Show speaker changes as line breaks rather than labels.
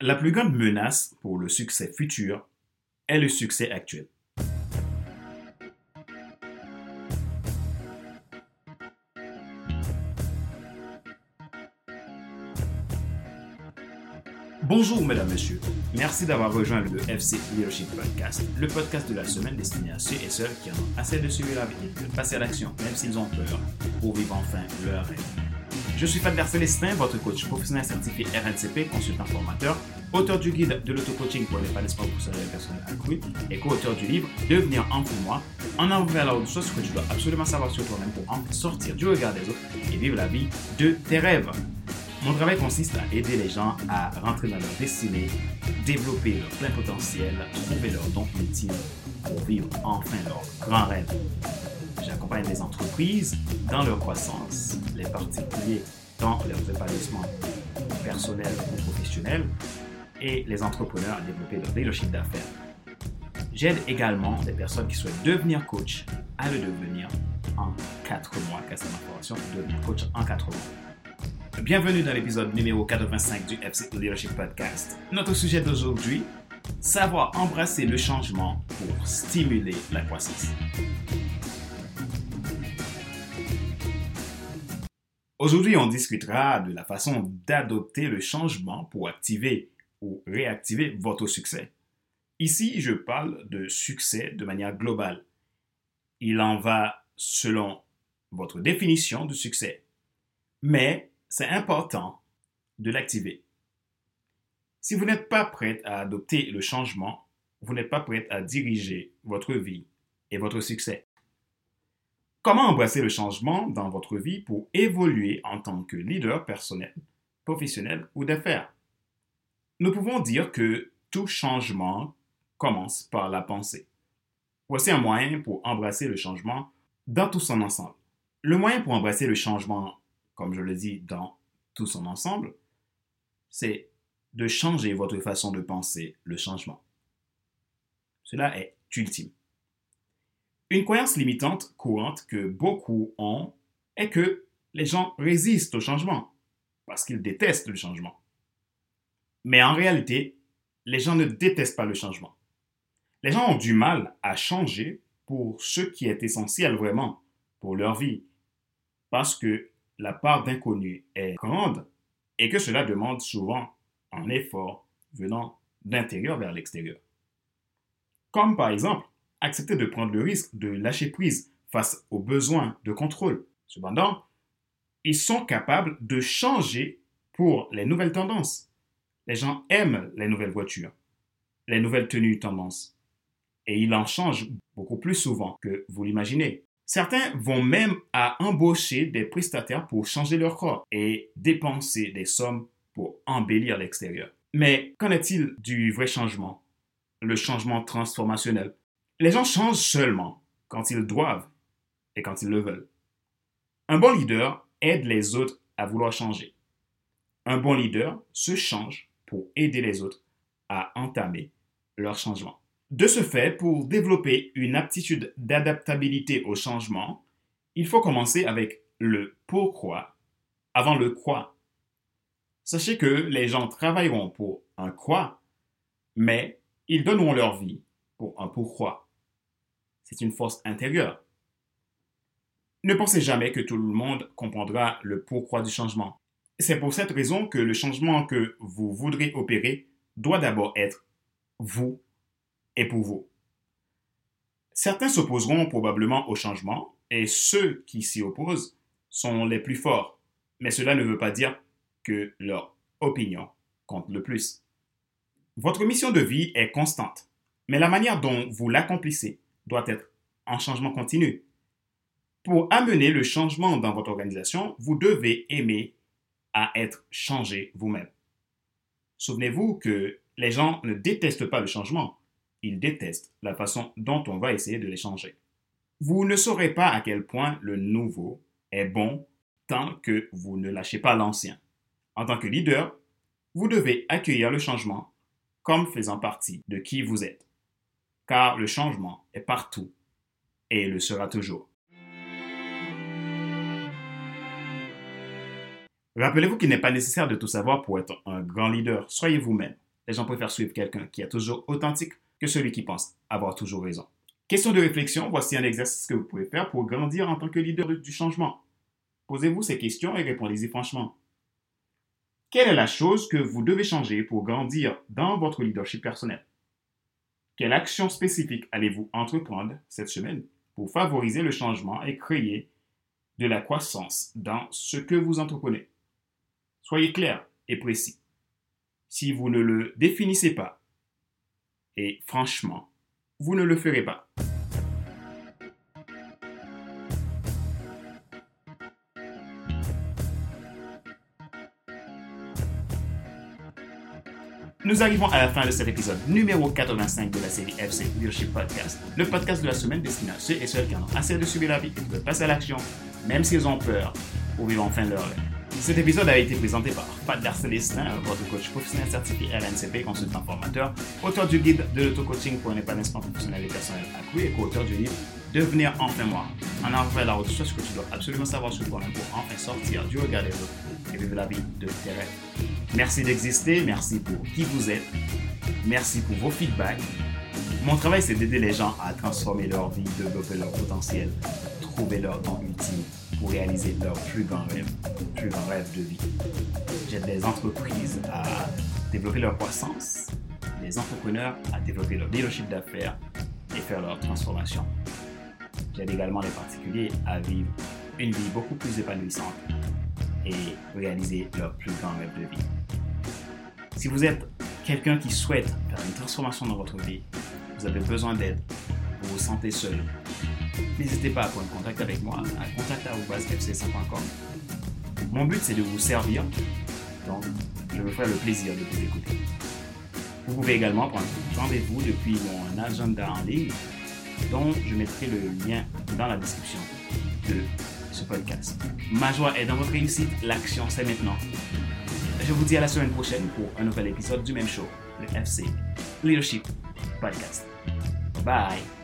La plus grande menace pour le succès futur est le succès actuel. Bonjour mesdames, messieurs. Merci d'avoir rejoint le FC Leadership Podcast, le podcast de la semaine destiné à ceux et celles qui en ont assez de suivre la vie, de passer à l'action, même s'ils ont peur, pour vivre enfin leur rêve. Je suis Fadler Célestin, votre coach professionnel certifié RNCP, consultant formateur, auteur du guide de l'auto-coaching pour l'épanouissement professionnel et personnel accru et co-auteur du livre Devenir en pour moi, en avant vers la haute chose que tu dois absolument savoir sur toi-même pour en sortir du regard des autres et vivre la vie de tes rêves. Mon travail consiste à aider les gens à rentrer dans leur destinée, développer leur plein potentiel, trouver leur don ultime pour vivre enfin leur grand rêve. J'accompagne les entreprises dans leur croissance, les particuliers dans leur épanouissement personnel ou professionnel et les entrepreneurs à développer leur leadership d'affaires. J'aide également des personnes qui souhaitent devenir coach à le devenir en 4 mois, car c'est ma formation, devenir coach en 4 mois. Bienvenue dans l'épisode numéro 85 du FC Leadership Podcast. Notre sujet d'aujourd'hui, savoir embrasser le changement pour stimuler la croissance. Aujourd'hui, on discutera de la façon d'adopter le changement pour activer ou réactiver votre succès. Ici, je parle de succès de manière globale. Il en va selon votre définition du succès. Mais c'est important de l'activer. Si vous n'êtes pas prêt à adopter le changement, vous n'êtes pas prêt à diriger votre vie et votre succès. Comment embrasser le changement dans votre vie pour évoluer en tant que leader personnel, professionnel ou d'affaires? Nous pouvons dire que tout changement commence par la pensée. Voici un moyen pour embrasser le changement dans tout son ensemble. Le moyen pour embrasser le changement comme je le dis, dans tout son ensemble, c'est de changer votre façon de penser le changement. Cela est ultime. Une croyance limitante courante que beaucoup ont est que les gens résistent au changement parce qu'ils détestent le changement. Mais en réalité, les gens ne détestent pas le changement. Les gens ont du mal à changer pour ce qui est essentiel vraiment pour leur vie parce que la part d'inconnu est grande et que cela demande souvent un effort venant d'intérieur vers l'extérieur. Comme par exemple, accepter de prendre le risque de lâcher prise face aux besoins de contrôle. Cependant, ils sont capables de changer pour les nouvelles tendances. Les gens aiment les nouvelles voitures, les nouvelles tenues tendances, et ils en changent beaucoup plus souvent que vous l'imaginez. Certains vont même à embaucher des prestataires pour changer leur corps et dépenser des sommes pour embellir l'extérieur. Mais qu'en est-il du vrai changement, le changement transformationnel Les gens changent seulement quand ils doivent et quand ils le veulent. Un bon leader aide les autres à vouloir changer. Un bon leader se change pour aider les autres à entamer leur changement. De ce fait, pour développer une aptitude d'adaptabilité au changement, il faut commencer avec le pourquoi avant le quoi. Sachez que les gens travailleront pour un quoi, mais ils donneront leur vie pour un pourquoi. C'est une force intérieure. Ne pensez jamais que tout le monde comprendra le pourquoi du changement. C'est pour cette raison que le changement que vous voudrez opérer doit d'abord être vous pour vous. Certains s'opposeront probablement au changement et ceux qui s'y opposent sont les plus forts, mais cela ne veut pas dire que leur opinion compte le plus. Votre mission de vie est constante, mais la manière dont vous l'accomplissez doit être en changement continu. Pour amener le changement dans votre organisation, vous devez aimer à être changé vous-même. Souvenez-vous que les gens ne détestent pas le changement, ils détestent la façon dont on va essayer de les changer. Vous ne saurez pas à quel point le nouveau est bon tant que vous ne lâchez pas l'ancien. En tant que leader, vous devez accueillir le changement comme faisant partie de qui vous êtes. Car le changement est partout et le sera toujours. Rappelez-vous qu'il n'est pas nécessaire de tout savoir pour être un grand leader. Soyez vous-même. Les gens préfèrent suivre quelqu'un qui est toujours authentique que celui qui pense avoir toujours raison. Question de réflexion, voici un exercice que vous pouvez faire pour grandir en tant que leader du changement. Posez-vous ces questions et répondez-y franchement. Quelle est la chose que vous devez changer pour grandir dans votre leadership personnel? Quelle action spécifique allez-vous entreprendre cette semaine pour favoriser le changement et créer de la croissance dans ce que vous entreprenez? Soyez clair et précis. Si vous ne le définissez pas, et franchement, vous ne le ferez pas. Nous arrivons à la fin de cet épisode numéro 85 de la série FC Leadership Podcast, le podcast de la semaine destiné à ceux et celles qui en ont assez de subir la vie et qui veulent passer à l'action, même s'ils ont peur, pour vivre enfin leur rêve. Cet épisode a été présenté par Pat Darcelestin, votre coach professionnel certifié RNCP, consultant formateur, auteur du guide de l'auto-coaching pour un épanouissement professionnel et personnel accru et co-auteur du livre Devenir enfin moi. En avant la route, ce que tu dois absolument savoir sur toi-même pour enfin sortir du regard des autres et vivre la vie de tes rêves. Merci d'exister, merci pour qui vous êtes, merci pour vos feedbacks. Mon travail, c'est d'aider les gens à transformer leur vie, développer leur potentiel, trouver leur don ultime pour réaliser leur plus grand rêve, plus grand rêve de vie. J'aide les entreprises à développer leur croissance, les entrepreneurs à développer leur leadership d'affaires et faire leur transformation. J'aide également les particuliers à vivre une vie beaucoup plus épanouissante et réaliser leur plus grand rêve de vie. Si vous êtes quelqu'un qui souhaite faire une transformation dans votre vie, vous avez besoin d'aide, vous vous sentez seul, n'hésitez pas à prendre contact avec moi à contact.fc5.com. Mon but, c'est de vous servir, donc je me ferai le plaisir de vous écouter. Vous pouvez également prendre rendez-vous depuis mon agenda en ligne, dont je mettrai le lien dans la description de ce podcast. Ma joie est dans votre réussite, l'action c'est maintenant. Je vous dis à la semaine prochaine pour un nouvel épisode du même show, le FC Leadership Podcast. Bye.